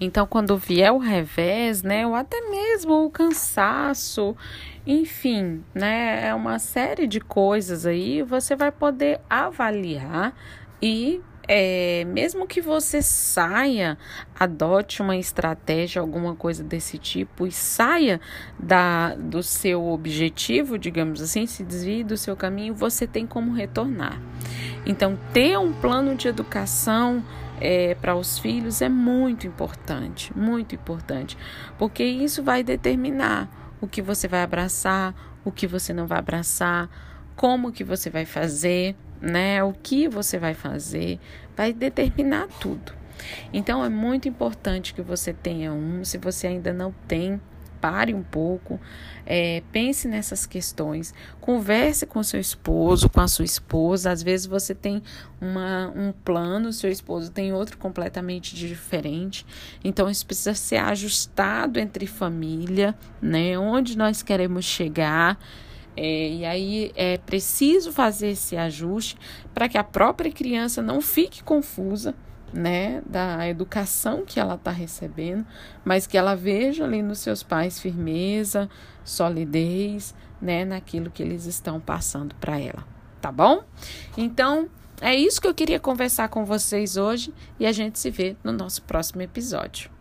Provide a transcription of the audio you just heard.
Então, quando vier o revés, né, ou até mesmo o cansaço, enfim, né, é uma série de coisas aí, você vai poder avaliar e é, mesmo que você saia, adote uma estratégia, alguma coisa desse tipo e saia da, do seu objetivo, digamos assim, se desvie do seu caminho, você tem como retornar. Então, ter um plano de educação é, para os filhos é muito importante, muito importante, porque isso vai determinar o que você vai abraçar, o que você não vai abraçar, como que você vai fazer, né? O que você vai fazer vai determinar tudo. Então é muito importante que você tenha um. Se você ainda não tem, pare um pouco, é, pense nessas questões, converse com seu esposo, com a sua esposa. Às vezes você tem uma, um plano, seu esposo tem outro completamente diferente. Então isso precisa ser ajustado entre família, né? Onde nós queremos chegar. É, e aí é preciso fazer esse ajuste para que a própria criança não fique confusa, né, da educação que ela está recebendo, mas que ela veja ali nos seus pais firmeza, solidez, né, naquilo que eles estão passando para ela, tá bom? Então, é isso que eu queria conversar com vocês hoje e a gente se vê no nosso próximo episódio.